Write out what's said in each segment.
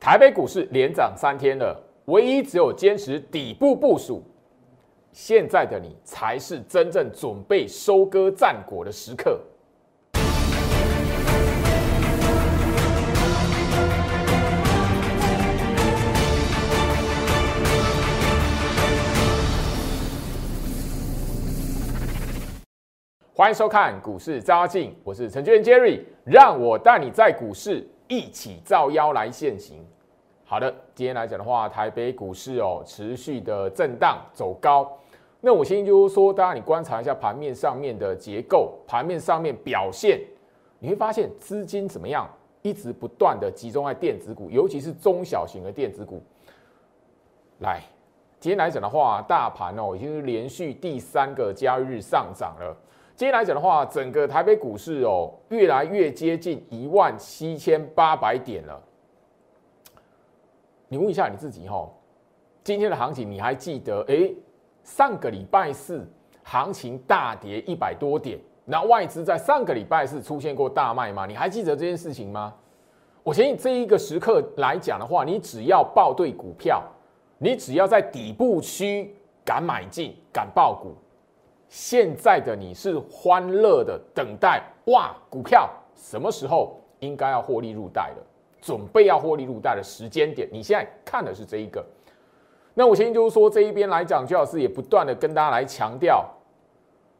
台北股市连涨三天了，唯一只有坚持底部部署。现在的你才是真正准备收割战果的时刻。欢迎收看股市招妖，我是程序员 Jerry，让我带你在股市一起造妖来现行。好的，今天来讲的话，台北股市哦持续的震荡走高。那我先就说，大家你观察一下盘面上面的结构，盘面上面表现，你会发现资金怎么样，一直不断的集中在电子股，尤其是中小型的电子股。来，今天来讲的话，大盘哦已经是连续第三个交易日上涨了。今天来讲的话，整个台北股市哦，越来越接近一万七千八百点了。你问一下你自己哈，今天的行情你还记得？哎，上个礼拜四行情大跌一百多点，那外资在上个礼拜四出现过大卖吗？你还记得这件事情吗？我相信这一个时刻来讲的话，你只要报对股票，你只要在底部区敢买进、敢报股。现在的你是欢乐的等待哇，股票什么时候应该要获利入袋了？准备要获利入袋的时间点，你现在看的是这一个。那我先就是说这一边来讲，周老师也不断的跟大家来强调，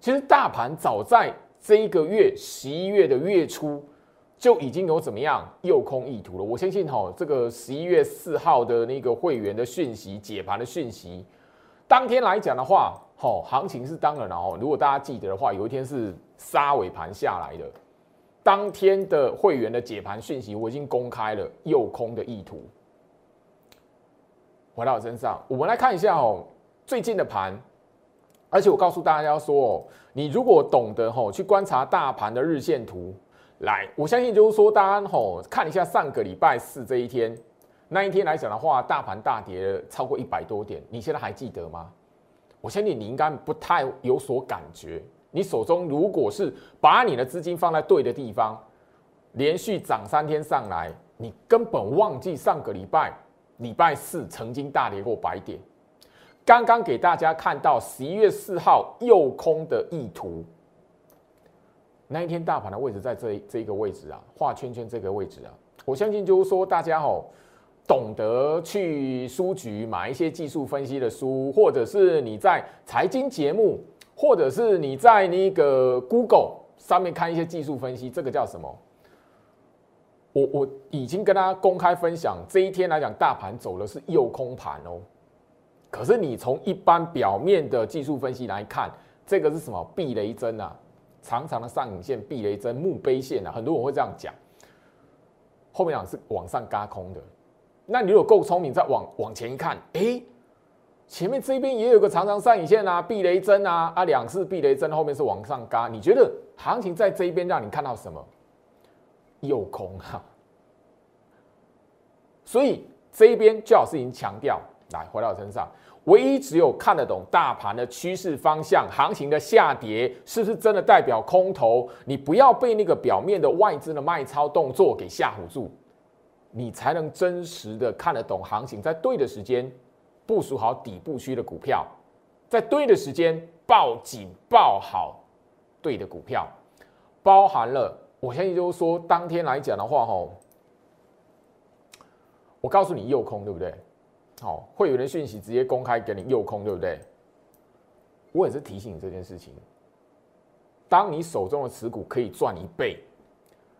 其实大盘早在这一个月十一月的月初就已经有怎么样诱空意图了。我相信哈，这个十一月四号的那个会员的讯息解盘的讯息，当天来讲的话。好，行情是当然了哦。如果大家记得的话，有一天是杀尾盘下来的，当天的会员的解盘讯息我已经公开了，诱空的意图。回到我身上，我们来看一下哦，最近的盘。而且我告诉大家说哦，你如果懂得吼去观察大盘的日线图，来，我相信就是说，大家吼看一下上个礼拜四这一天，那一天来讲的话，大盘大跌超过一百多点，你现在还记得吗？我相信你应该不太有所感觉。你手中如果是把你的资金放在对的地方，连续涨三天上来，你根本忘记上个礼拜礼拜四曾经大跌过百点。刚刚给大家看到十一月四号诱空的意图，那一天大盘的位置在这这个位置啊，画圈圈这个位置啊。我相信就是说大家吼。懂得去书局买一些技术分析的书，或者是你在财经节目，或者是你在那个 Google 上面看一些技术分析，这个叫什么？我我已经跟大家公开分享，这一天来讲，大盘走的是右空盘哦。可是你从一般表面的技术分析来看，这个是什么？避雷针啊，长长的上影线，避雷针，墓碑线啊，很多人会这样讲。后面讲是往上嘎空的。那你如果够聪明，再往往前一看，哎，前面这边也有个长长上影线啊，避雷针啊，啊，两次避雷针后面是往上嘎，你觉得行情在这一边让你看到什么？有空哈。所以这一边最好是已经强调，来回到我身上，唯一只有看得懂大盘的趋势方向，行情的下跌是不是真的代表空头？你不要被那个表面的外资的卖超动作给吓唬住。你才能真实的看得懂行情，在对的时间部署好底部区的股票，在对的时间报紧报好对的股票，包含了我相信就是说，当天来讲的话，吼，我告诉你诱空，对不对？好，会有人讯息直接公开给你诱空，对不对？我也是提醒你这件事情，当你手中的持股可以赚一倍。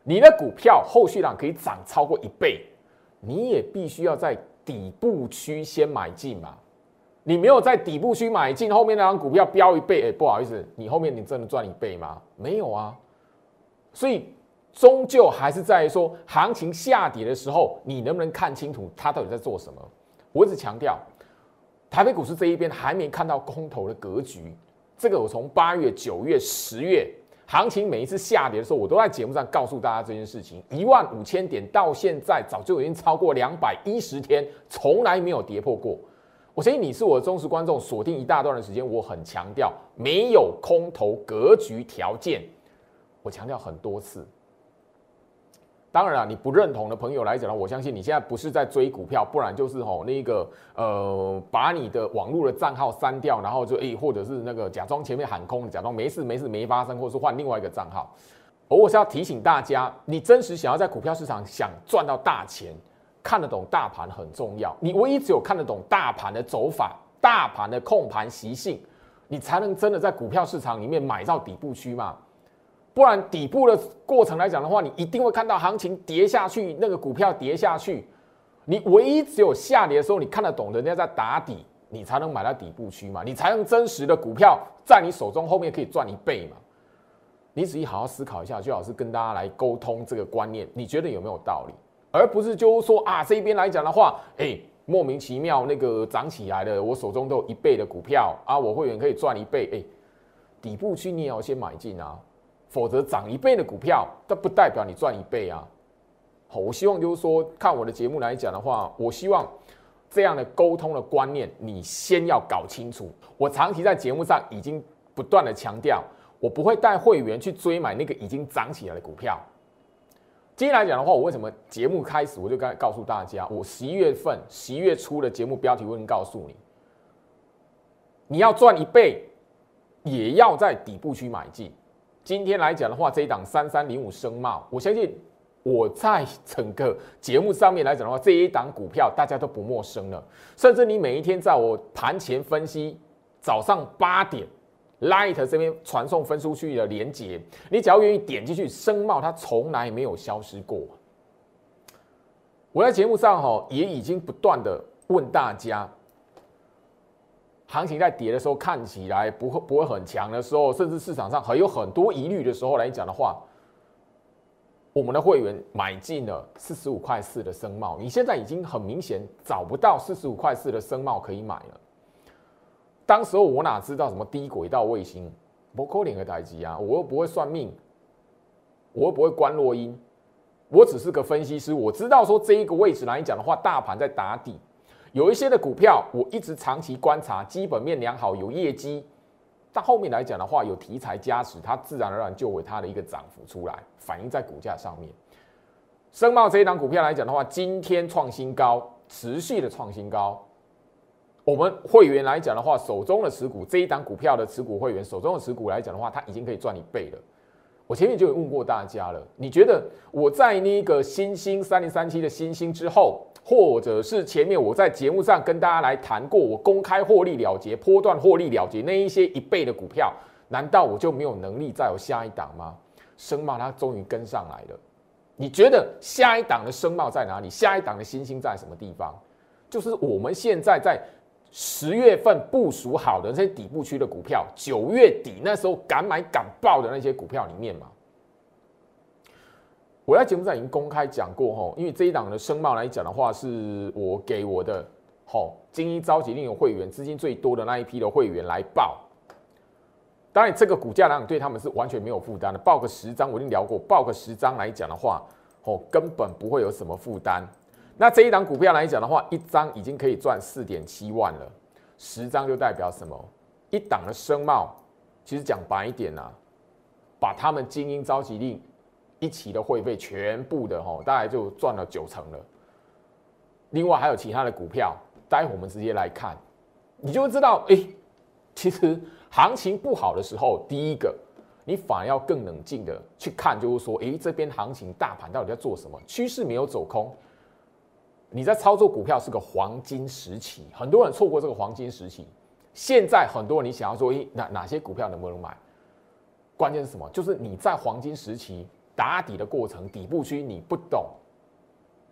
你的股票后续量可以涨超过一倍，你也必须要在底部区先买进嘛。你没有在底部区买进，后面那张股票飙一倍，哎，不好意思，你后面你真的赚一倍吗？没有啊。所以终究还是在于说，行情下跌的时候，你能不能看清楚它到底在做什么？我一直强调，台北股市这一边还没看到空头的格局。这个我从八月、九月、十月。行情每一次下跌的时候，我都在节目上告诉大家这件事情。一万五千点到现在早就已经超过两百一十天，从来没有跌破过。我相信你是我的忠实观众，锁定一大段的时间，我很强调没有空头格局条件，我强调很多次。当然了，你不认同的朋友来讲呢，我相信你现在不是在追股票，不然就是吼那个呃，把你的网络的账号删掉，然后就诶，或者是那个假装前面喊空，假装没事没事没发生，或者是换另外一个账号。而我是要提醒大家，你真实想要在股票市场想赚到大钱，看得懂大盘很重要。你唯一只有看得懂大盘的走法、大盘的控盘习性，你才能真的在股票市场里面买到底部区嘛。不然底部的过程来讲的话，你一定会看到行情跌下去，那个股票跌下去。你唯一只有下跌的时候，你看得懂人家在打底，你才能买到底部区嘛，你才能真实的股票在你手中后面可以赚一倍嘛。你仔细好好思考一下，最好是跟大家来沟通这个观念，你觉得有没有道理？而不是就说啊这边来讲的话，哎，莫名其妙那个涨起来了，我手中都有一倍的股票啊，我会员可以赚一倍，哎，底部区你也要先买进啊。否则涨一倍的股票，它不代表你赚一倍啊。好，我希望就是说，看我的节目来讲的话，我希望这样的沟通的观念，你先要搞清楚。我长期在节目上已经不断的强调，我不会带会员去追买那个已经涨起来的股票。今天来讲的话，我为什么节目开始我就该告诉大家，我十一月份、十一月初的节目标题会告诉你，你要赚一倍，也要在底部区买进。今天来讲的话，这一档三三零五声茂，我相信我在整个节目上面来讲的话，这一档股票大家都不陌生了。甚至你每一天在我盘前分析，早上八点，Light 这边传送分出去的连接，你只要愿意点进去，声茂它从来没有消失过。我在节目上哈也已经不断的问大家。行情在跌的时候看起来不会不会很强的时候，甚至市场上还有很多疑虑的时候来讲的话，我们的会员买进了四十五块四的升帽，你现在已经很明显找不到四十五块四的升帽可以买了。当时候我哪知道什么低轨道卫星，不扣脸和台机啊，我又不会算命，我又不会观落音，我只是个分析师，我知道说这一个位置来讲的话，大盘在打底。有一些的股票，我一直长期观察，基本面良好，有业绩，但后面来讲的话，有题材加持，它自然而然就会它的一个涨幅出来，反映在股价上面。深茂这一档股票来讲的话，今天创新高，持续的创新高。我们会员来讲的话，手中的持股这一档股票的持股会员手中的持股来讲的话，它已经可以赚一倍了。我前面就有问过大家了，你觉得我在那个新兴三零三七的新兴之后？或者是前面我在节目上跟大家来谈过，我公开获利了结、波段获利了结那一些一倍的股票，难道我就没有能力再有下一档吗？声茂它终于跟上来了，你觉得下一档的声茂在哪里？下一档的新星在什么地方？就是我们现在在十月份部署好的那些底部区的股票，九月底那时候敢买敢爆的那些股票里面嘛。我在节目上已经公开讲过吼，因为这一档的声貌来讲的话，是我给我的吼精英召集令有会员资金最多的那一批的会员来报。当然，这个股价来讲对他们是完全没有负担的，报个十张我已经聊过，报个十张来讲的话，哦根本不会有什么负担。那这一档股票来讲的话，一张已经可以赚四点七万了，十张就代表什么？一档的声貌，其实讲白一点呐，把他们精英召集令。一起的会费全部的哈，大概就赚了九成了。另外还有其他的股票，待会我们直接来看，你就会知道，哎，其实行情不好的时候，第一个你反而要更冷静的去看，就是说，哎，这边行情大盘到底在做什么？趋势没有走空，你在操作股票是个黄金时期，很多人错过这个黄金时期。现在很多人你想要说，哎，哪哪些股票能不能买？关键是什么？就是你在黄金时期。打底的过程，底部区你不懂，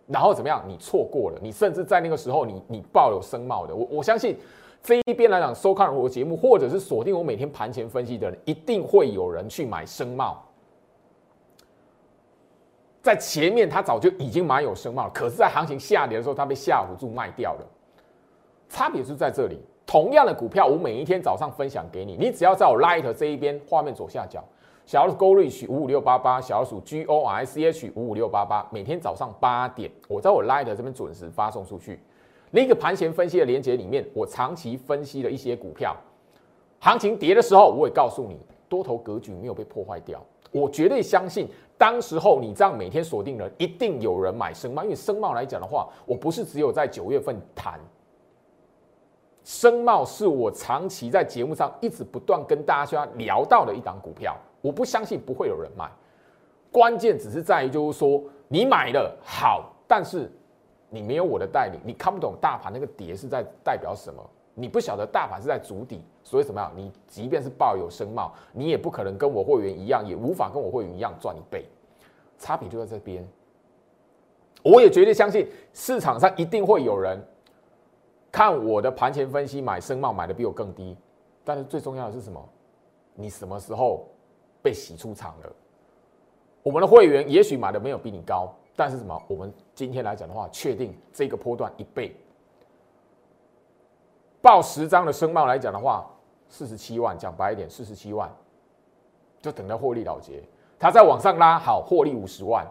然后怎么样？你错过了，你甚至在那个时候，你你抱有声貌的。我我相信这一边来讲，收看我的节目，或者是锁定我每天盘前分析的人，一定会有人去买声貌。在前面它早就已经蛮有声望了，可是，在行情下跌的时候，它被吓唬住卖掉了。差别是在这里，同样的股票，我每一天早上分享给你，你只要在我 Light 这一边画面左下角。小老鼠 Go Reach 五五六八八，小老鼠 G O R C H 五五六八八，每天早上八点，我在我 Light 这边准时发送出去。另一个盘前分析的连接里面，我长期分析了一些股票，行情跌的时候，我也告诉你，多头格局没有被破坏掉。我绝对相信当时候你这样每天锁定人，一定有人买声茂，因为声茂来讲的话，我不是只有在九月份谈，声茂是我长期在节目上一直不断跟大家要聊到的一档股票，我不相信不会有人买，关键只是在于就是说你买了好，但是你没有我的带领，你看不懂大盘那个跌是在代表什么。你不晓得大盘是在筑底，所以怎么样？你即便是抱有声貌，你也不可能跟我会员一样，也无法跟我会员一样赚一倍。差别就在这边。我也绝对相信市场上一定会有人看我的盘前分析买声貌买的比我更低，但是最重要的是什么？你什么时候被洗出场了？我们的会员也许买的没有比你高，但是什么？我们今天来讲的话，确定这个波段一倍。报十张的申报来讲的话，四十七万，讲白一点，四十七万，就等到获利了结。它再往上拉，好，获利五十万。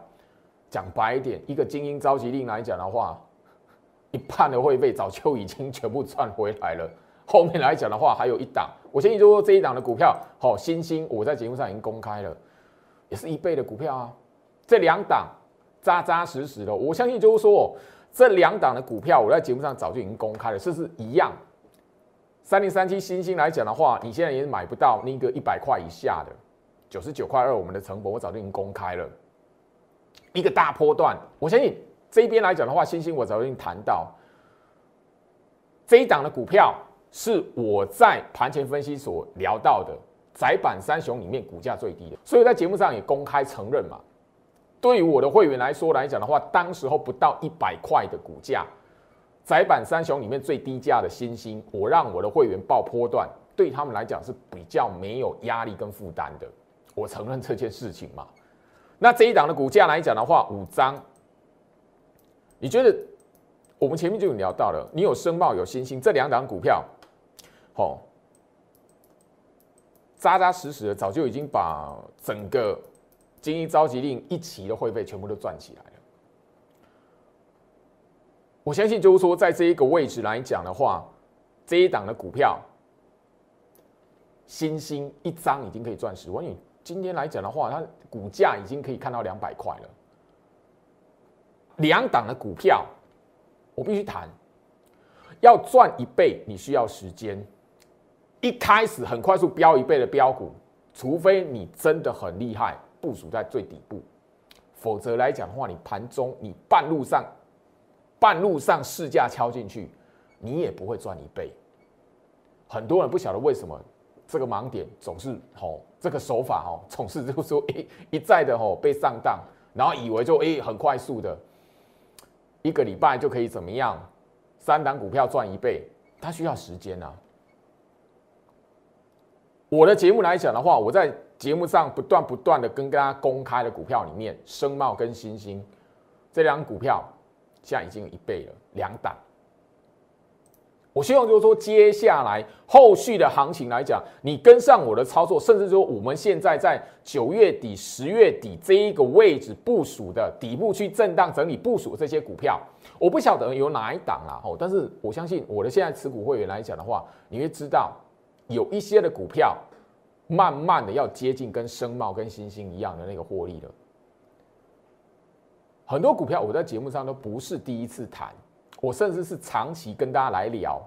讲白一点，一个精英召集令来讲的话，一半的会费早就已经全部赚回来了。后面来讲的话，还有一档，我相信就是说这一档的股票，好，新兴，我在节目上已经公开了，也是一倍的股票啊。这两档扎扎实实的，我相信就是说，这两档的股票，我在节目上早就已经公开了，是不是一样？三零三七新星来讲的话，你现在也买不到那个一百块以下的九十九块二，我们的成本我早就已经公开了。一个大波段，我相信这边来讲的话，星星我早就已经谈到这一档的股票是我在盘前分析所聊到的窄板三雄里面股价最低的，所以在节目上也公开承认嘛。对于我的会员来说来讲的话，当时候不到一百块的股价。窄板三雄里面最低价的新星，我让我的会员报波段，对他们来讲是比较没有压力跟负担的。我承认这件事情嘛。那这一档的股价来讲的话，五张，你觉得我们前面就有聊到了，你有申报有新星这两档股票，哦，扎扎实实的早就已经把整个精英召集令一期的会费全部都赚起来了。我相信，就是说，在这一个位置来讲的话，这一档的股票，新兴一张已经可以赚十万。你今天来讲的话，它股价已经可以看到两百块了。两档的股票，我必须谈，要赚一倍，你需要时间。一开始很快速飙一倍的标股，除非你真的很厉害，部署在最底部，否则来讲的话，你盘中你半路上。半路上市价敲进去，你也不会赚一倍。很多人不晓得为什么这个盲点总是吼，这个手法吼，总是就说一一再的吼被上当，然后以为就诶很快速的，一个礼拜就可以怎么样，三档股票赚一倍，它需要时间啊。我的节目来讲的话，我在节目上不断不断的跟大家公开的股票里面，声茂跟新兴这两股票。现在已经一倍了，两档。我希望就是说，接下来后续的行情来讲，你跟上我的操作，甚至说我们现在在九月底、十月底这一个位置部署的底部区震荡整理部署这些股票，我不晓得有哪一档啦，哦，但是我相信我的现在持股会员来讲的话，你会知道有一些的股票，慢慢的要接近跟声茂跟星星一样的那个获利了。很多股票我在节目上都不是第一次谈，我甚至是长期跟大家来聊。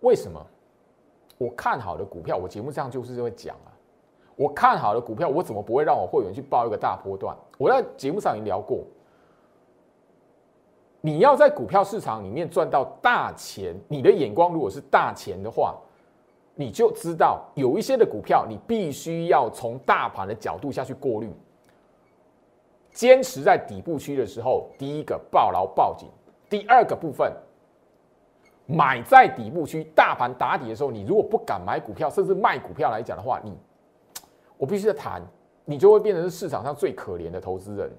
为什么？我看好的股票，我节目上就是会讲啊。我看好的股票，我怎么不会让我会员去报一个大波段？我在节目上已经聊过，你要在股票市场里面赚到大钱，你的眼光如果是大钱的话，你就知道有一些的股票，你必须要从大盘的角度下去过滤。坚持在底部区的时候，第一个抱牢报紧；第二个部分，买在底部区，大盘打底的时候，你如果不敢买股票，甚至卖股票来讲的话，你，我必须在谈，你就会变成是市场上最可怜的投资人。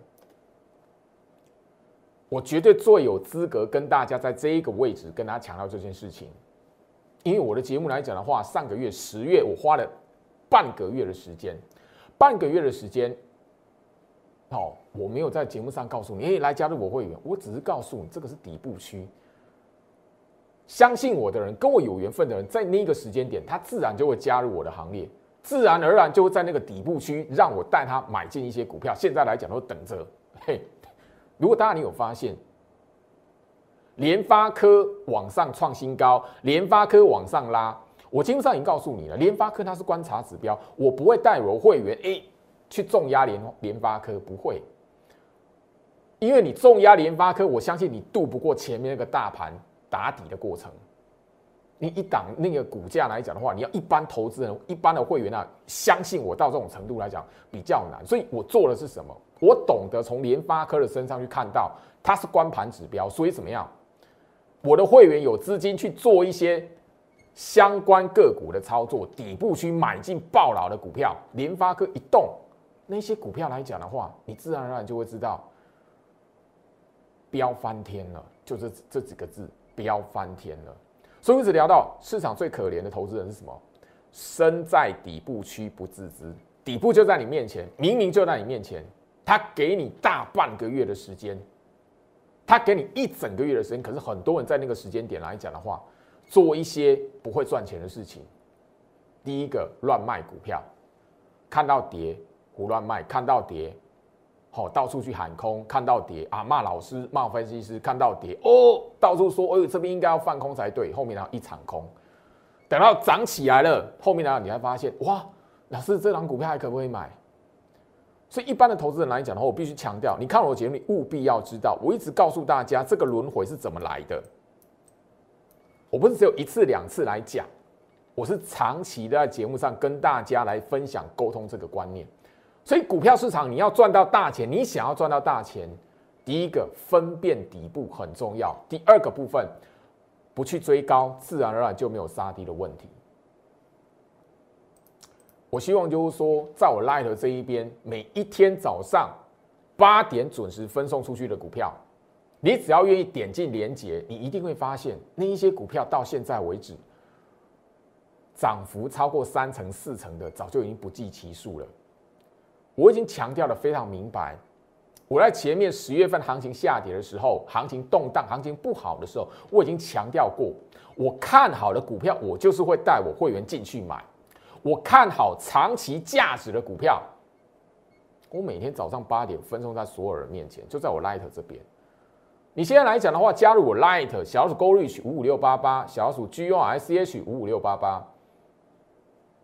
我绝对最有资格跟大家在这一个位置跟大家强调这件事情，因为我的节目来讲的话，上个月十月我花了半个月的时间，半个月的时间。好，我没有在节目上告诉你，哎，来加入我会员，我只是告诉你，这个是底部区。相信我的人，跟我有缘分的人，在那个时间点，他自然就会加入我的行列。自然而然就会在那个底部区让我带他买进一些股票。现在来讲都等着。嘿，如果大家你有发现，联发科往上创新高，联发科往上拉，我基本上已经告诉你了，联发科它是观察指标，我不会带我会员诶去重压联联发科，不会。因为你重压联发科，我相信你渡不过前面那个大盘打底的过程。你一档那个股价来讲的话，你要一般投资人、一般的会员啊，相信我到这种程度来讲比较难。所以我做的是什么？我懂得从联发科的身上去看到它是关盘指标，所以怎么样？我的会员有资金去做一些相关个股的操作，底部去买进爆老的股票。联发科一动，那些股票来讲的话，你自然而然就会知道。飙翻天了，就这这几个字，飙翻天了。所以一直聊到市场最可怜的投资人是什么？身在底部区不自知，底部就在你面前，明明就在你面前，他给你大半个月的时间，他给你一整个月的时间，可是很多人在那个时间点来讲的话，做一些不会赚钱的事情。第一个乱卖股票，看到跌胡乱卖，看到跌。好，到处去喊空，看到跌啊，骂老师，骂分析师，看到跌哦，到处说，哎，这边应该要放空才对，后面然后一场空，等到涨起来了，后面然后你还发现，哇，老师这档股票还可不可以买？所以一般的投资人来讲的话，我必须强调，你看我的节目，你务必要知道，我一直告诉大家这个轮回是怎么来的，我不是只有一次两次来讲，我是长期的在节目上跟大家来分享沟通这个观念。所以股票市场你要赚到大钱，你想要赚到大钱，第一个分辨底部很重要。第二个部分，不去追高，自然而然就没有杀低的问题。我希望就是说，在我 Light 这一边，每一天早上八点准时分送出去的股票，你只要愿意点进连接，你一定会发现那一些股票到现在为止，涨幅超过三成、四成的，早就已经不计其数了。我已经强调的非常明白，我在前面十月份行情下跌的时候，行情动荡、行情不好的时候，我已经强调过，我看好的股票，我就是会带我会员进去买。我看好长期价值的股票，我每天早上八点分钟在所有人面前，就在我 Light 这边。你现在来讲的话，加入我 Light 小鼠 Go Reach 五五六八八，小鼠 G O S C H 五五六八八。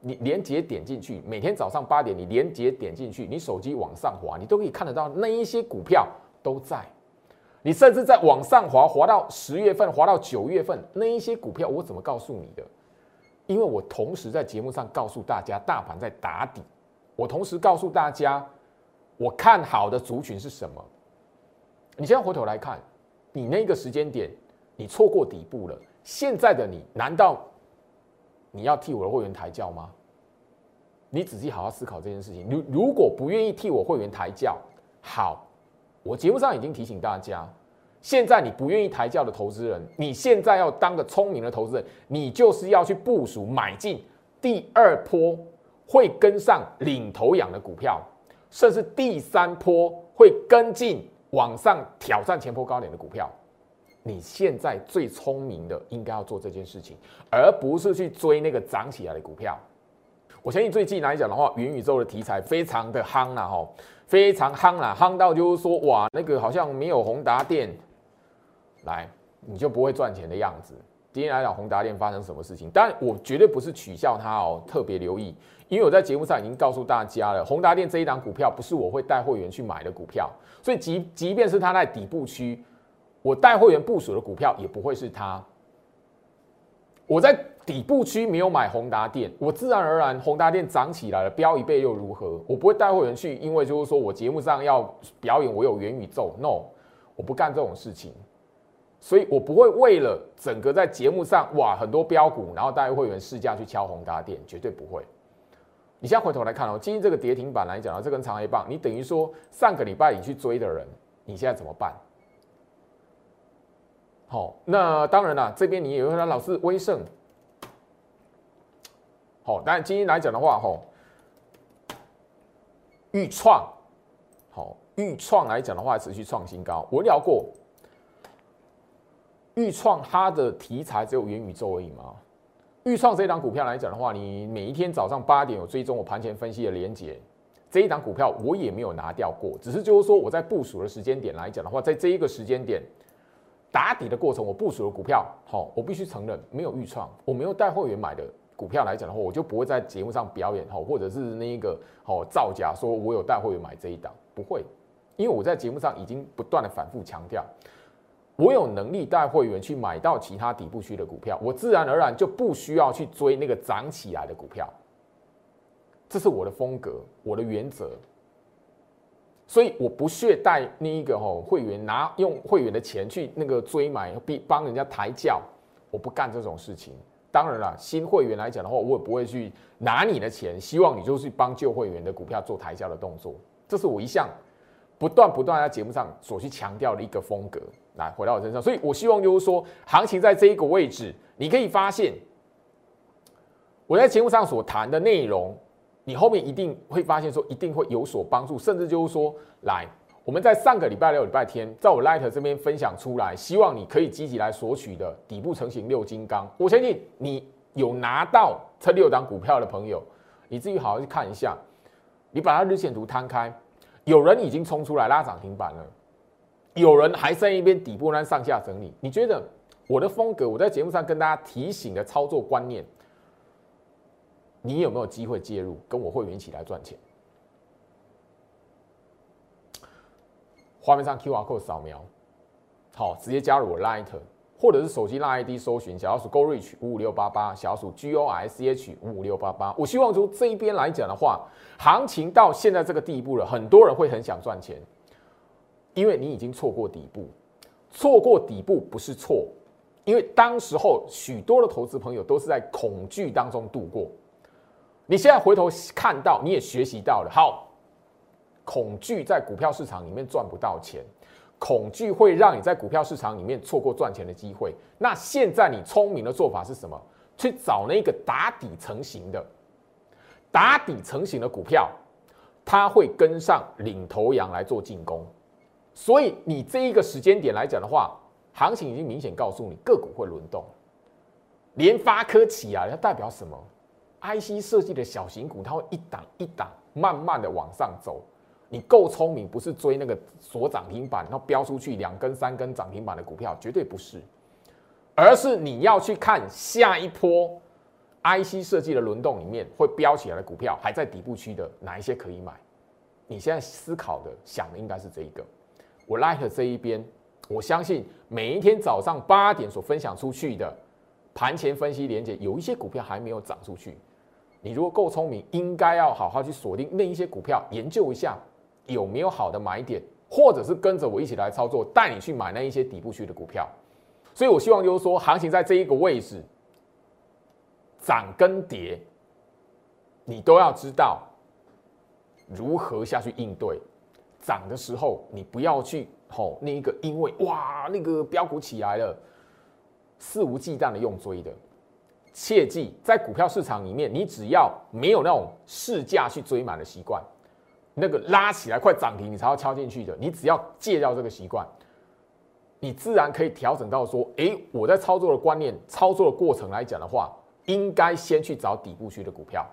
你连接点进去，每天早上八点，你连接点进去，你手机往上滑，你都可以看得到那一些股票都在。你甚至在往上滑，滑到十月份，滑到九月份，那一些股票我怎么告诉你的？因为我同时在节目上告诉大家，大盘在打底。我同时告诉大家，我看好的族群是什么。你现在回头来看，你那个时间点，你错过底部了。现在的你，难道？你要替我的会员抬轿吗？你仔细好好思考这件事情。如如果不愿意替我会员抬轿，好，我节目上已经提醒大家，现在你不愿意抬轿的投资人，你现在要当个聪明的投资人，你就是要去部署买进第二波会跟上领头羊的股票，甚至第三波会跟进往上挑战前波高点的股票。你现在最聪明的应该要做这件事情，而不是去追那个涨起来的股票。我相信最近来讲的话，元宇宙的题材非常的夯了哈，非常夯了，夯到就是说哇，那个好像没有宏达电来，你就不会赚钱的样子。今天来讲宏达电发生什么事情？但我绝对不是取笑它哦，特别留意，因为我在节目上已经告诉大家了，宏达电这一档股票不是我会带会员去买的股票，所以即即便是它在底部区。我带会员部署的股票也不会是它。我在底部区没有买宏达电，我自然而然宏达电涨起来了，飙一倍又如何？我不会带会员去，因为就是说我节目上要表演我有元宇宙，no，我不干这种事情。所以我不会为了整个在节目上哇很多标股，然后带会员试驾去敲宏达电，绝对不会。你现在回头来看哦，今天这个跌停板来讲啊，这根长黑棒，你等于说上个礼拜你去追的人，你现在怎么办？好，那当然了，这边你也会说老师威盛，好，但今天来讲的话，吼，预创，好，预创来讲的话，持续创新高。我聊过，预创它的题材只有元宇宙而已吗？预创这一档股票来讲的话，你每一天早上八点有追踪我盘前分析的连接，这一档股票我也没有拿掉过，只是就是说我在部署的时间点来讲的话，在这一个时间点打底的过程，我部署的股票，好，我必须承认没有预创，我没有带会员买的股票来讲的话，我就不会在节目上表演，好，或者是那一个好造假说我有带会员买这一档，不会，因为我在节目上已经不断的反复强调。我有能力带会员去买到其他底部区的股票，我自然而然就不需要去追那个涨起来的股票。这是我的风格，我的原则。所以我不屑带那一个吼会员拿用会员的钱去那个追买，逼帮人家抬轿，我不干这种事情。当然了，新会员来讲的话，我也不会去拿你的钱，希望你就去帮旧会员的股票做抬轿的动作。这是我一向不断不断在节目上所去强调的一个风格。来回到我身上，所以我希望就是说，行情在这一个位置，你可以发现我在节目上所谈的内容，你后面一定会发现说一定会有所帮助，甚至就是说，来我们在上个礼拜六、礼拜天，在我 Light 这边分享出来，希望你可以积极来索取的底部成型六金刚，我相信你有拿到这六档股票的朋友，你自己好好去看一下，你把它日线图摊开，有人已经冲出来拉涨停板了。有人还在一边底部那上下整理，你觉得我的风格，我在节目上跟大家提醒的操作观念，你有没有机会介入，跟我会员一起来赚钱？画面上 Q R code 扫描，好，直接加入我 Light，或者是手机拉 ID 搜寻小老鼠 Go Reach 五五六八八，小老鼠 G O R C H 五五六八八。我希望从这一边来讲的话，行情到现在这个地步了，很多人会很想赚钱。因为你已经错过底部，错过底部不是错，因为当时候许多的投资朋友都是在恐惧当中度过。你现在回头看到，你也学习到了。好，恐惧在股票市场里面赚不到钱，恐惧会让你在股票市场里面错过赚钱的机会。那现在你聪明的做法是什么？去找那个打底成型的，打底成型的股票，它会跟上领头羊来做进攻。所以你这一个时间点来讲的话，行情已经明显告诉你个股会轮动。联发科起啊，它代表什么？IC 设计的小型股，它会一档一档慢慢的往上走。你够聪明，不是追那个锁涨停板，然后飙出去两根三根涨停板的股票，绝对不是，而是你要去看下一波 IC 设计的轮动里面会飙起来的股票，还在底部区的哪一些可以买？你现在思考的想的应该是这一个。我 like 这一边，我相信每一天早上八点所分享出去的盘前分析连接，有一些股票还没有涨出去。你如果够聪明，应该要好好去锁定那一些股票，研究一下有没有好的买点，或者是跟着我一起来操作，带你去买那一些底部区的股票。所以我希望就是说，行情在这一个位置涨跟跌，你都要知道如何下去应对。涨的时候，你不要去吼那一个，因为哇那个标股起来了，肆无忌惮的用追的。切记，在股票市场里面，你只要没有那种市价去追满的习惯，那个拉起来快涨停你才要敲进去的，你只要戒掉这个习惯，你自然可以调整到说，哎，我在操作的观念、操作的过程来讲的话，应该先去找底部区的股票。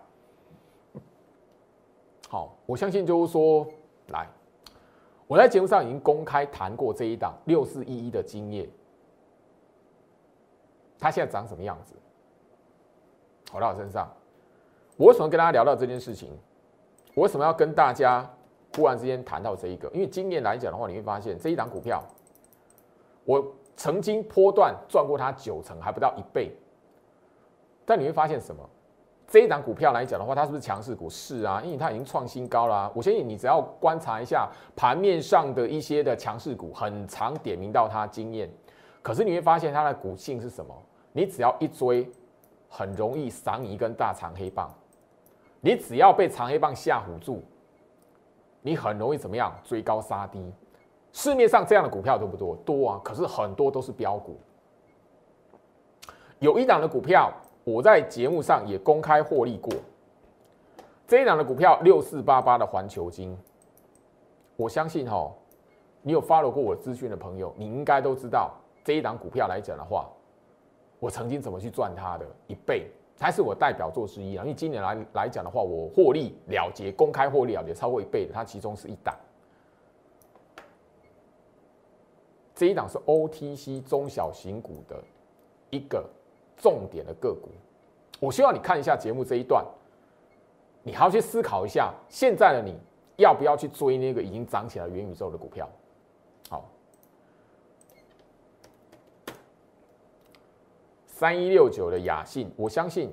好，我相信就是说，来。我在节目上已经公开谈过这一档六四一一的经验，它现在长什么样子？回到我身上，我为什么跟大家聊到这件事情？我为什么要跟大家忽然之间谈到这一个？因为今年来讲的话，你会发现这一档股票，我曾经波段赚过它九成，还不到一倍，但你会发现什么？这一档股票来讲的话，它是不是强势股？是啊，因为它已经创新高了。我相信你只要观察一下盘面上的一些的强势股，很常点名到它经验。可是你会发现它的股性是什么？你只要一追，很容易赏你一根大长黑棒。你只要被长黑棒吓唬住，你很容易怎么样？追高杀低。市面上这样的股票多不多？多啊。可是很多都是标股。有一档的股票。我在节目上也公开获利过，这一档的股票六四八八的环球金，我相信哈，你有 follow 过我资讯的朋友，你应该都知道这一档股票来讲的话，我曾经怎么去赚它的一倍，才是我代表作之一啊。因为今年来来讲的话，我获利了结，公开获利了结超过一倍的，它其中是一档。这一档是 OTC 中小型股的一个重点的个股。我希望你看一下节目这一段，你还要去思考一下，现在的你要不要去追那个已经涨起来元宇宙的股票？好，三一六九的雅信，我相信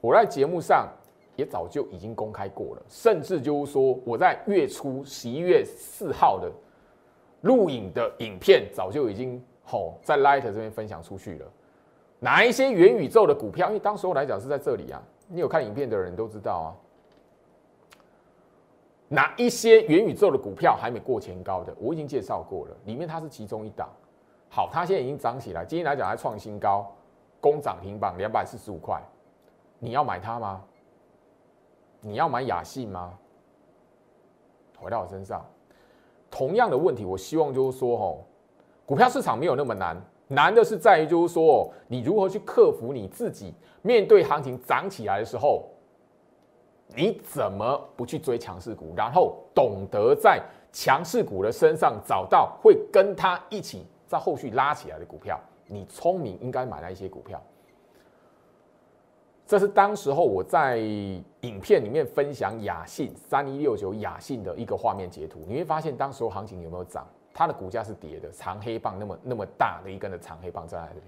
我在节目上也早就已经公开过了，甚至就是说我在月初十一月四号的。录影的影片早就已经吼在 Light 这边分享出去了。哪一些元宇宙的股票？因为当时候来讲是在这里啊，你有看影片的人都知道啊。哪一些元宇宙的股票还没过前高的，我已经介绍过了，里面它是其中一档。好，它现在已经涨起来，今天来讲还创新高，攻涨停板两百四十五块。你要买它吗？你要买雅信吗？回到我身上。同样的问题，我希望就是说，哦，股票市场没有那么难，难的是在于就是说，你如何去克服你自己面对行情涨起来的时候，你怎么不去追强势股，然后懂得在强势股的身上找到会跟它一起在后续拉起来的股票，你聪明应该买那一些股票。这是当时候我在影片里面分享雅信三一六九雅信的一个画面截图，你会发现当时候行情有没有涨？它的股价是跌的，长黑棒那么那么大的一根的长黑棒在这里，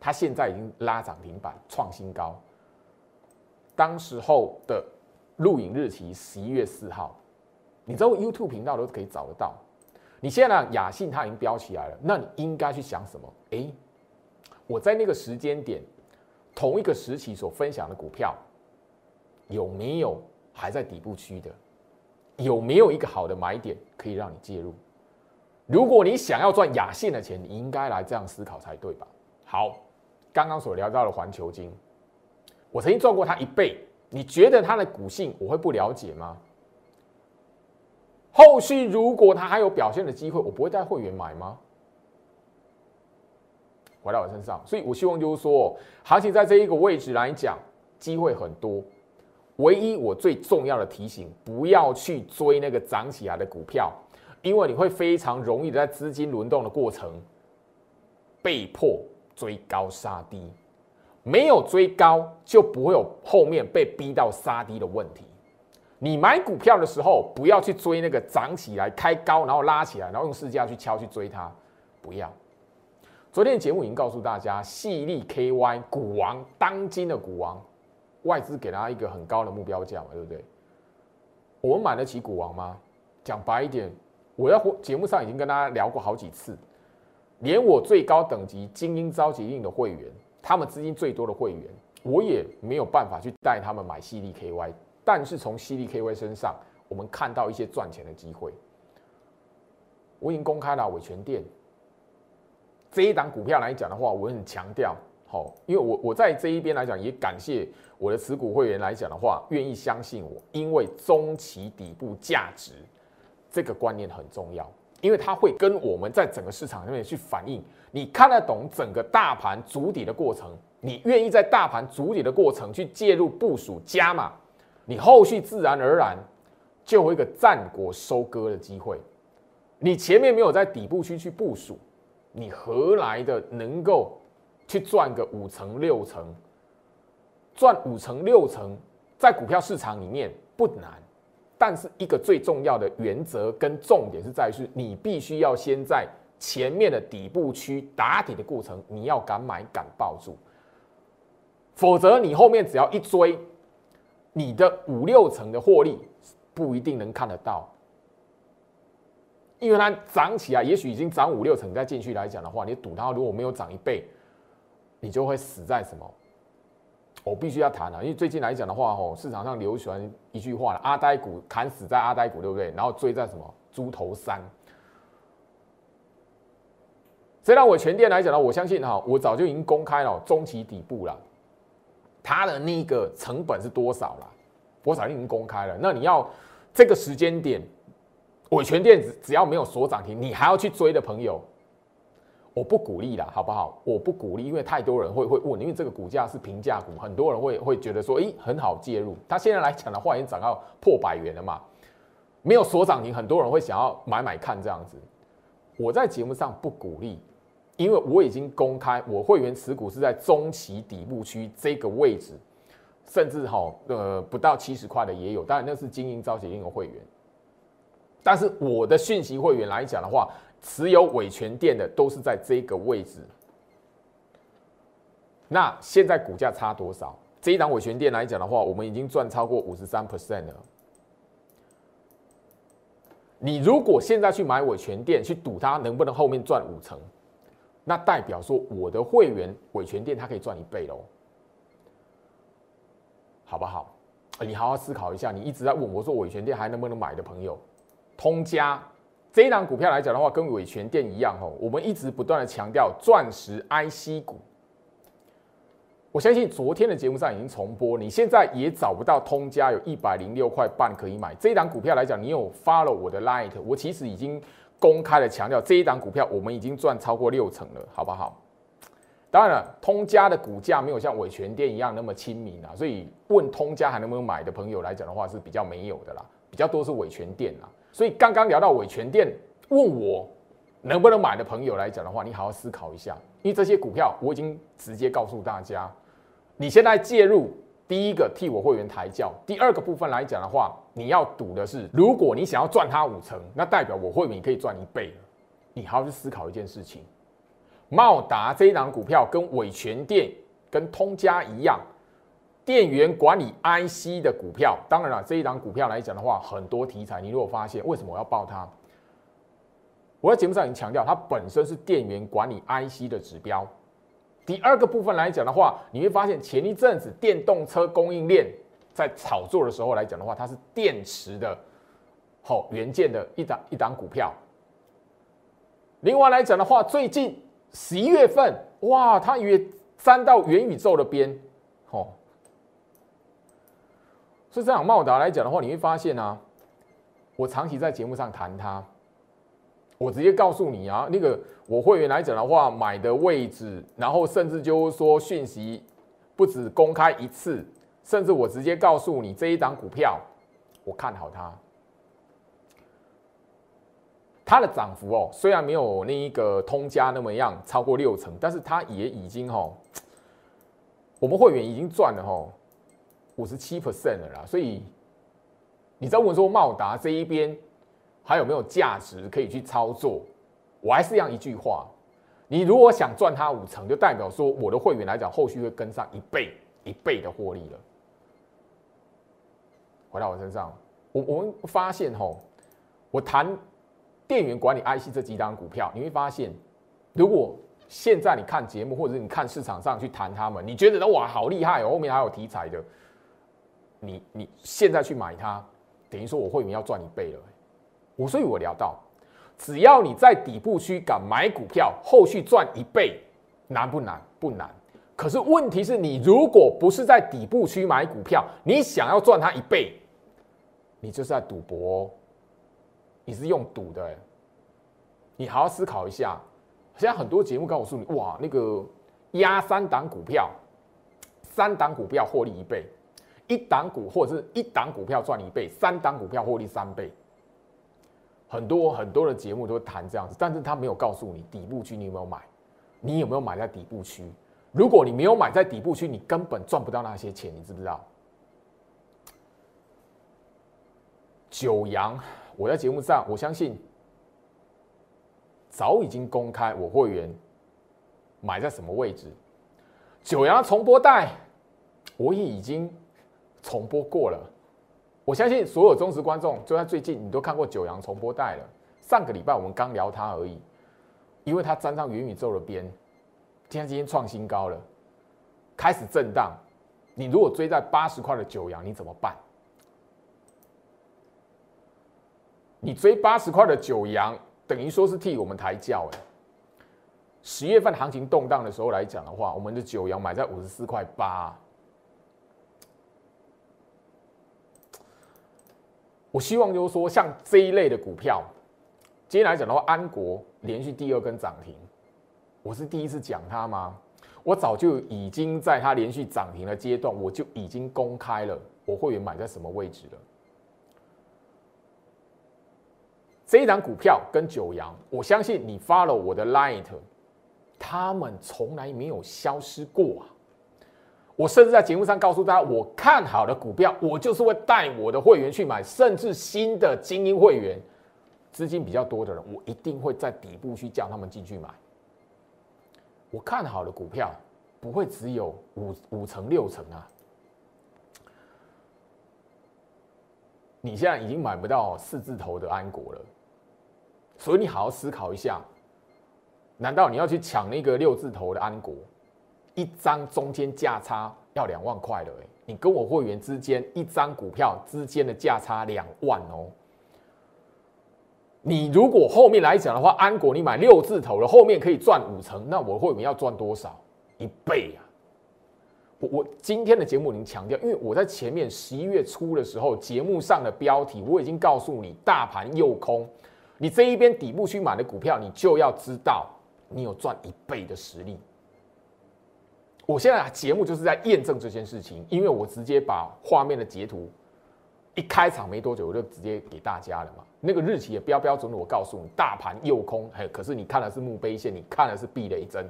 它现在已经拉涨停板创新高。当时候的录影日期十一月四号，你知道 YouTube 频道都可以找得到。你现在雅信它已经飙起来了，那你应该去想什么？诶，我在那个时间点。同一个时期所分享的股票，有没有还在底部区的？有没有一个好的买点可以让你介入？如果你想要赚雅信的钱，你应该来这样思考才对吧？好，刚刚所聊到的环球金，我曾经赚过它一倍，你觉得它的股性我会不了解吗？后续如果它还有表现的机会，我不会带会员买吗？回到我身上，所以我希望就是说，行情在这一个位置来讲，机会很多。唯一我最重要的提醒，不要去追那个涨起来的股票，因为你会非常容易在资金轮动的过程被迫追高杀低。没有追高，就不会有后面被逼到杀低的问题。你买股票的时候，不要去追那个涨起来开高，然后拉起来，然后用市价去敲去追它，不要。昨天的节目已经告诉大家，细粒 KY 股王，当今的股王，外资给他一个很高的目标价嘛，对不对？我们买得起股王吗？讲白一点，我要节目上已经跟大家聊过好几次，连我最高等级精英召集令的会员，他们资金最多的会员，我也没有办法去带他们买细粒 KY，但是从 C D K Y 身上，我们看到一些赚钱的机会。我已经公开了伟权店。这一档股票来讲的话，我很强调，好，因为我我在这一边来讲，也感谢我的持股会员来讲的话，愿意相信我，因为中期底部价值这个观念很重要，因为它会跟我们在整个市场上面去反映，你看得懂整个大盘主底的过程，你愿意在大盘主底的过程去介入部署加码，你后续自然而然就有一个战果收割的机会，你前面没有在底部区去部署。你何来的能够去赚个五成六成？赚五成六成，在股票市场里面不难，但是一个最重要的原则跟重点是在于，你必须要先在前面的底部区打底的过程，你要敢买敢抱住，否则你后面只要一追，你的五六成的获利不一定能看得到。因为它涨起来，也许已经涨五六成，再进去来讲的话，你赌它如果没有涨一倍，你就会死在什么？我必须要谈了，因为最近来讲的话，吼，市场上流传一句话了阿呆股砍死在阿呆股，对不对？然后追在什么猪头山？这让我全店来讲呢，我相信哈，我早就已经公开了中期底部了，它的那个成本是多少了？我早已经公开了。那你要这个时间点？伟全电子只要没有锁涨停，你还要去追的朋友，我不鼓励啦，好不好？我不鼓励，因为太多人会会问，因为这个股价是平价股，很多人会会觉得说，诶，很好介入。它现在来讲的话，已经涨到破百元了嘛，没有锁涨停，很多人会想要买买看这样子。我在节目上不鼓励，因为我已经公开，我会员持股是在中期底部区这个位置，甚至哈呃不到七十块的也有，当然那是精英招协定的会员。但是我的讯息会员来讲的话，持有伟权店的都是在这个位置。那现在股价差多少？这一档伟权店来讲的话，我们已经赚超过五十三 percent 了。你如果现在去买伟权店，去赌它能不能后面赚五成，那代表说我的会员伟权店它可以赚一倍喽，好不好？你好好思考一下。你一直在问我说伟权店还能不能买的朋友，通家这一档股票来讲的话，跟伟权店一样哦，我们一直不断的强调钻石 IC 股。我相信昨天的节目上已经重播，你现在也找不到通家有一百零六块半可以买这一档股票来讲，你有 follow 我的 light，我其实已经公开的强调这一档股票我们已经赚超过六成了，好不好？当然了，通家的股价没有像伟权店一样那么亲民啊，所以问通家还能不能买的朋友来讲的话是比较没有的啦，比较多是伟权店啦。所以刚刚聊到伟权店，问我能不能买的朋友来讲的话，你好好思考一下，因为这些股票我已经直接告诉大家。你现在介入，第一个替我会员抬轿，第二个部分来讲的话，你要赌的是，如果你想要赚它五成，那代表我会员可以赚一倍。你还要去思考一件事情，茂达这一档股票跟伟全电、跟通家一样，电源管理 IC 的股票。当然了，这一档股票来讲的话，很多题材。你如果发现为什么我要报它？我在节目上已经强调，它本身是电源管理 IC 的指标。第二个部分来讲的话，你会发现前一阵子电动车供应链在炒作的时候来讲的话，它是电池的好元件的一档一档股票。另外来讲的话，最近十一月份，哇，它也沾到元宇宙的边，哦。所以这样茂达来讲的话，你会发现啊，我长期在节目上谈它。我直接告诉你啊，那个我会员来讲的话，买的位置，然后甚至就是说讯息不止公开一次，甚至我直接告诉你这一档股票，我看好它，它的涨幅哦，虽然没有那一个通家那么样超过六成，但是它也已经哦，我们会员已经赚了哦五十七 percent 了啦，所以你在问说茂达这一边。还有没有价值可以去操作？我还是一样一句话：你如果想赚它五成，就代表说我的会员来讲，后续会跟上一倍一倍的获利了。回到我身上，我我们发现吼，我谈电源管理 IC 这几档股票，你会发现，如果现在你看节目或者你看市场上去谈他们，你觉得哇好厉害哦，后面还有题材的，你你现在去买它，等于说我会员要赚一倍了。我所以，我聊到，只要你在底部区敢买股票，后续赚一倍，难不难？不难。可是问题是你如果不是在底部区买股票，你想要赚它一倍，你就是在赌博，你是用赌的。你好好思考一下。现在很多节目告诉你，哇，那个压三档股票，三档股票获利一倍，一档股或者是一档股票赚一倍，三档股票获利三倍。很多很多的节目都谈这样子，但是他没有告诉你底部区你有没有买，你有没有买在底部区？如果你没有买在底部区，你根本赚不到那些钱，你知不知道？九阳，我在节目上，我相信早已经公开我会员买在什么位置。九阳重播带，我也已经重播过了。我相信所有忠实观众，就在最近，你都看过九阳重播带了。上个礼拜我们刚聊它而已，因为它沾上元宇宙的边，今天今天创新高了，开始震荡。你如果追在八十块的九阳，你怎么办？你追八十块的九阳，等于说是替我们抬轿哎。十月份行情动荡的时候来讲的话，我们的九阳买在五十四块八。我希望就是说，像这一类的股票，今天来讲的话，安国连续第二根涨停，我是第一次讲它吗？我早就已经在它连续涨停的阶段，我就已经公开了我会员买在什么位置了。这一档股票跟九阳，我相信你 follow 我的 light，他们从来没有消失过啊！我甚至在节目上告诉大家，我看好的股票，我就是会带我的会员去买，甚至新的精英会员，资金比较多的人，我一定会在底部去叫他们进去买。我看好的股票不会只有五五成六成啊！你现在已经买不到四字头的安国了。所以你好好思考一下，难道你要去抢那个六字头的安国？一张中间价差要两万块了，哎，你跟我会员之间一张股票之间的价差两万哦。你如果后面来讲的话，安国你买六字头了，后面可以赚五成，那我会员要赚多少？一倍啊！我我今天的节目已经强调，因为我在前面十一月初的时候，节目上的标题我已经告诉你，大盘又空。你这一边底部去买的股票，你就要知道你有赚一倍的实力。我现在节目就是在验证这件事情，因为我直接把画面的截图一开场没多久，我就直接给大家了嘛。那个日期也标标准准，我告诉你，大盘右空，哎，可是你看的是墓碑线，你看的是避雷针，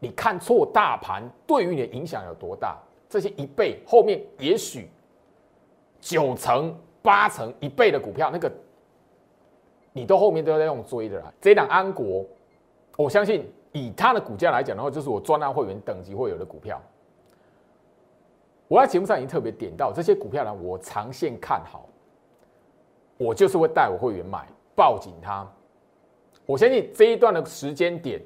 你看错大盘对于你的影响有多大？这些一倍后面也许九成、八成、一倍的股票，那个。你都后面都要在用追的啦。这档安国，我相信以它的股价来讲的话，就是我专案会员等级会有的股票。我在节目上已经特别点到这些股票呢，我长线看好，我就是会带我会员买，抱紧它。我相信这一段的时间点，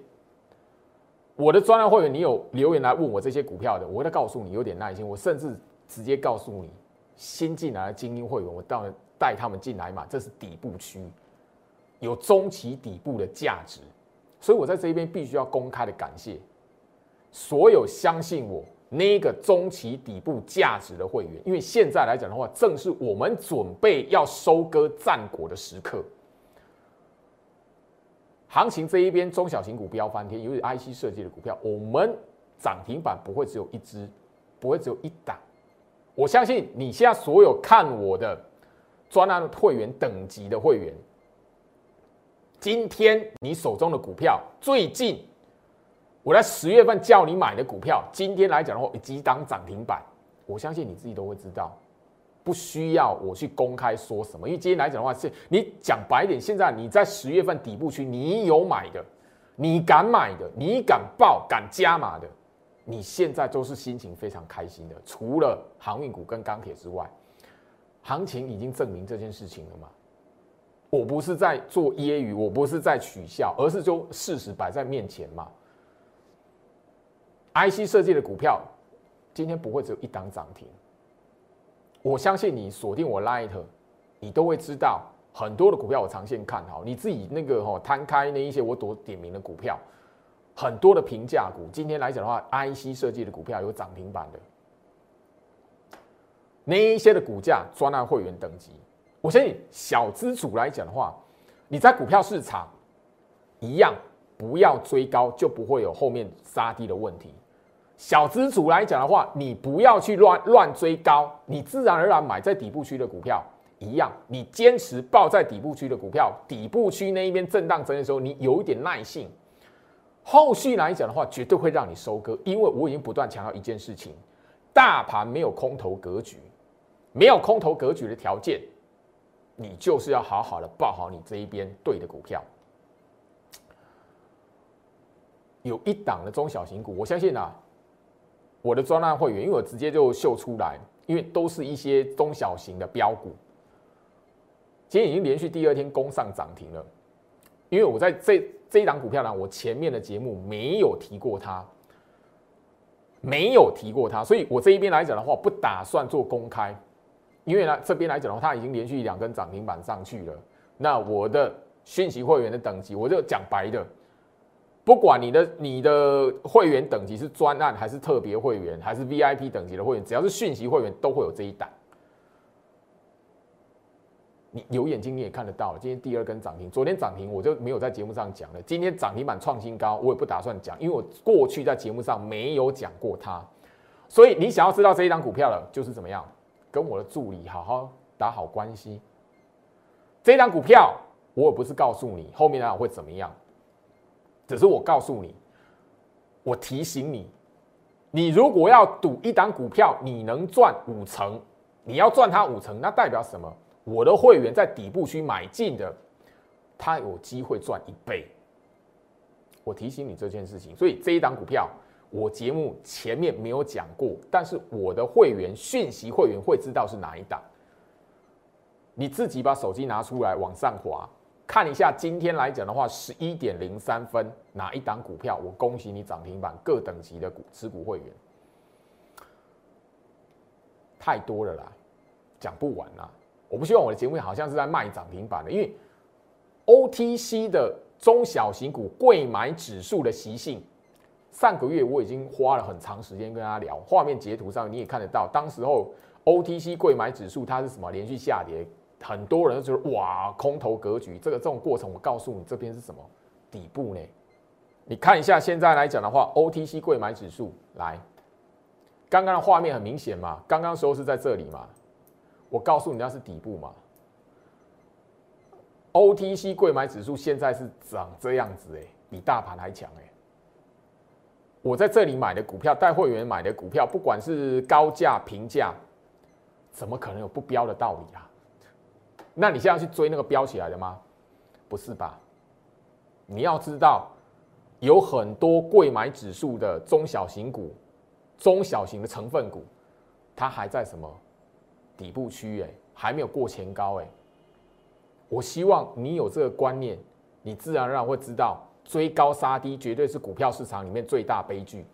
我的专案会员，你有留言来问我这些股票的，我会告诉你有点耐心，我甚至直接告诉你，新进来的精英会员，我到带他们进来买，这是底部区。有中期底部的价值，所以我在这一边必须要公开的感谢所有相信我那个中期底部价值的会员，因为现在来讲的话，正是我们准备要收割战果的时刻。行情这一边中小型股飙翻天，尤其 IC 设计的股票，我们涨停板不会只有一只，不会只有一档。我相信你现在所有看我的专栏会员等级的会员。今天你手中的股票，最近我在十月份叫你买的股票，今天来讲的话，几档涨停板，我相信你自己都会知道，不需要我去公开说什么。因为今天来讲的话，是你讲白点，现在你在十月份底部区，你有买的，你敢买的，你敢报、敢加码的，你现在都是心情非常开心的。除了航运股跟钢铁之外，行情已经证明这件事情了嘛？我不是在做揶揄，我不是在取笑，而是就事实摆在面前嘛。IC 设计的股票今天不会只有一档涨停，我相信你锁定我 Light，你都会知道很多的股票我长线看好。你自己那个哈摊开那一些我所点名的股票，很多的平价股，今天来讲的话，IC 设计的股票有涨停板的，那一些的股价专案会员等级。我相信小资主来讲的话，你在股票市场一样不要追高，就不会有后面杀低的问题。小资主来讲的话，你不要去乱乱追高，你自然而然买在底部区的股票一样，你坚持抱在底部区的股票，底部区那一边震荡整理的时候，你有一点耐性，后续来讲的话，绝对会让你收割。因为我已经不断强调一件事情：大盘没有空头格局，没有空头格局的条件。你就是要好好的抱好你这一边对的股票，有一档的中小型股，我相信啊，我的专栏会员，因为我直接就秀出来，因为都是一些中小型的标股，今天已经连续第二天攻上涨停了，因为我在这这一档股票呢，我前面的节目没有提过它，没有提过它，所以我这一边来讲的话，不打算做公开。因为呢，这边来讲的话，它已经连续两根涨停板上去了。那我的讯息会员的等级，我就讲白的，不管你的你的会员等级是专案还是特别会员，还是 VIP 等级的会员，只要是讯息会员，都会有这一档。你有眼睛你也看得到，今天第二根涨停，昨天涨停我就没有在节目上讲了。今天涨停板创新高，我也不打算讲，因为我过去在节目上没有讲过它。所以你想要知道这一张股票了，就是怎么样跟我的助理好好打好关系。这一张股票我也不是告诉你后面那会怎么样，只是我告诉你，我提醒你，你如果要赌一档股票，你能赚五成，你要赚它五成，那代表什么？我的会员在底部区买进的，他有机会赚一倍。我提醒你这件事情，所以这一档股票我节目前面没有讲过，但是我的会员讯息会员会知道是哪一档。你自己把手机拿出来往上滑，看一下今天来讲的话，十一点零三分哪一档股票？我恭喜你涨停板各等级的股持股会员，太多了啦，讲不完啦。我不希望我的节目好像是在卖涨停板的，因为 OTC 的中小型股贵买指数的习性，上个月我已经花了很长时间跟大家聊，画面截图上你也看得到，当时候 OTC 贵买指数它是什么连续下跌，很多人都觉得哇空头格局，这个这种过程我告诉你这边是什么底部呢？你看一下现在来讲的话，OTC 贵买指数来，刚刚的画面很明显嘛，刚刚时候是在这里嘛。我告诉你那是底部嘛，OTC 贵买指数现在是长这样子哎，比大盘还强哎。我在这里买的股票，带会员买的股票，不管是高价平价，怎么可能有不标的道理啊？那你现在去追那个标起来的吗？不是吧？你要知道，有很多贵买指数的中小型股、中小型的成分股，它还在什么？底部区域，还没有过前高哎。我希望你有这个观念，你自然而然会知道，追高杀低绝对是股票市场里面最大悲剧。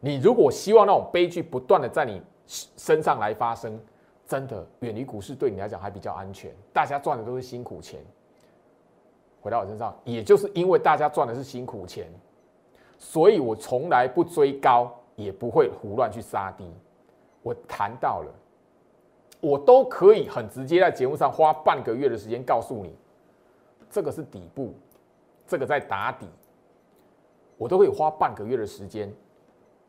你如果希望那种悲剧不断的在你身上来发生，真的远离股市对你来讲还比较安全。大家赚的都是辛苦钱，回到我身上，也就是因为大家赚的是辛苦钱，所以我从来不追高，也不会胡乱去杀低。我谈到了。我都可以很直接在节目上花半个月的时间告诉你，这个是底部，这个在打底，我都会花半个月的时间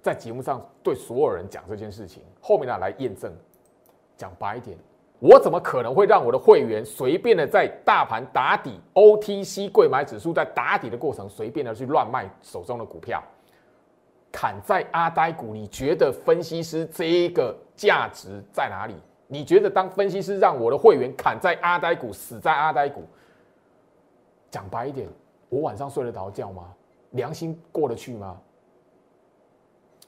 在节目上对所有人讲这件事情。后面呢来验证，讲白一点，我怎么可能会让我的会员随便的在大盘打底，OTC 贵买指数在打底的过程，随便的去乱卖手中的股票，砍在阿呆股？你觉得分析师这一个价值在哪里？你觉得当分析师让我的会员砍在阿呆股，死在阿呆股，讲白一点，我晚上睡得着觉吗？良心过得去吗？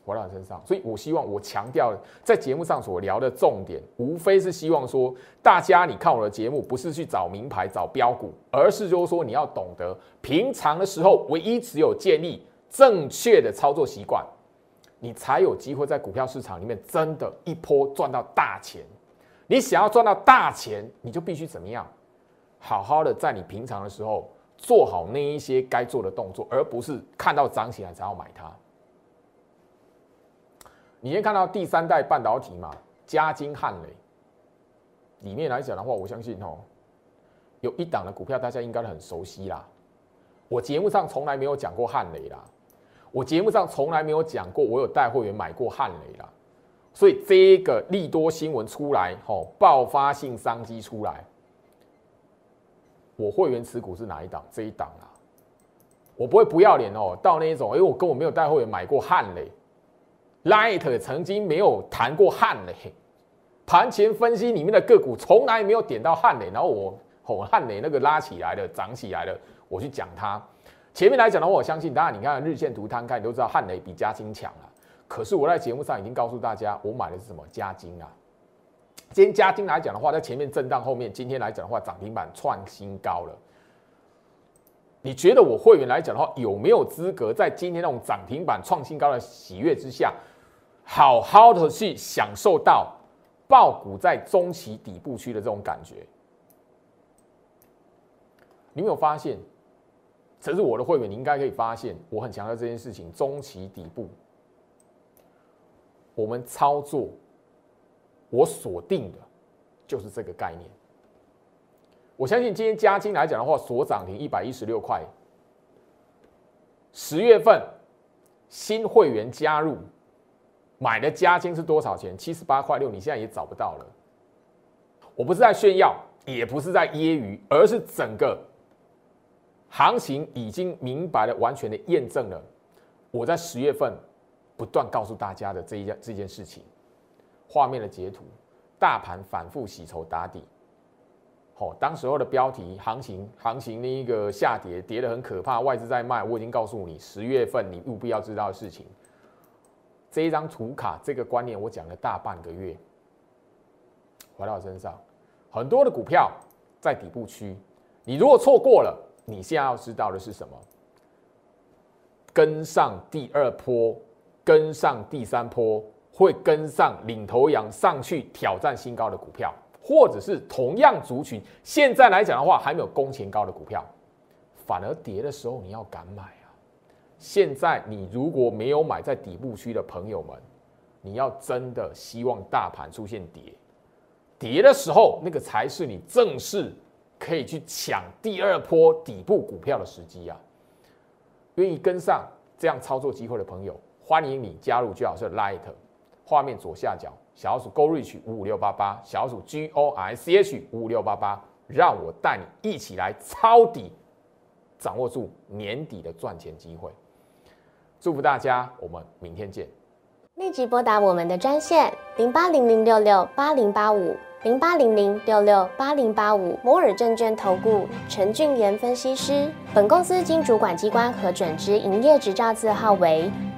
回到身上，所以我希望我强调在节目上所聊的重点，无非是希望说，大家你看我的节目，不是去找名牌、找标股，而是就是说你要懂得平常的时候，唯一只有建立正确的操作习惯，你才有机会在股票市场里面真的一波赚到大钱。你想要赚到大钱，你就必须怎么样？好好的在你平常的时候做好那一些该做的动作，而不是看到涨起来才要买它。你先看到第三代半导体嘛，嘉金汉雷里面来讲的话，我相信哦，有一档的股票大家应该很熟悉啦。我节目上从来没有讲过汉雷啦，我节目上从来没有讲过我有带会员买过汉雷啦。所以这个利多新闻出来，吼，爆发性商机出来，我会员持股是哪一档？这一档啊，我不会不要脸哦，到那一种，哎，我根本没有带会员买过汉雷，Light 曾经没有谈过汉雷，盘前分析里面的个股从来没有点到汉雷，然后我吼汉雷那个拉起来了，涨起来了，我去讲它。前面来讲的话，我相信，当然你看日线图摊开，你都知道汉雷比嘉金强了。可是我在节目上已经告诉大家，我买的是什么加金啊？今天加金来讲的话，在前面震荡，后面今天来讲的话，涨停板创新高了。你觉得我会员来讲的话，有没有资格在今天那种涨停板创新高的喜悦之下，好好的去享受到爆股在中期底部区的这种感觉？你没有发现？这是我的会员，你应该可以发现，我很强调这件事情，中期底部。我们操作，我锁定的就是这个概念。我相信今天加金来讲的话，所涨停一百一十六块。十月份新会员加入买的加金是多少钱？七十八块六，你现在也找不到了。我不是在炫耀，也不是在揶揄，而是整个行情已经明白了，完全的验证了我在十月份不断告诉大家的这一件这件事情。画面的截图，大盘反复洗筹打底。好，当时候的标题，行情行情那一个下跌，跌得很可怕，外资在卖。我已经告诉你，十月份你务必要知道的事情。这一张图卡，这个观念我讲了大半个月，回到我身上，很多的股票在底部区，你如果错过了，你现在要知道的是什么？跟上第二波，跟上第三波。会跟上领头羊上去挑战新高的股票，或者是同样族群，现在来讲的话还没有攻前高的股票，反而跌的时候你要敢买啊！现在你如果没有买在底部区的朋友们，你要真的希望大盘出现跌，跌的时候那个才是你正式可以去抢第二波底部股票的时机啊！愿意跟上这样操作机会的朋友，欢迎你加入最好是 Light。画面左下角，小鼠 Go Reach 五五六八八，小鼠 G O I C H 五五六八八，让我带你一起来抄底，掌握住年底的赚钱机会。祝福大家，我们明天见。立即拨打我们的专线零八零零六六八零八五零八零零六六八零八五摩尔证券投顾陈俊言分析师。本公司经主管机关核准之营业执照字号为。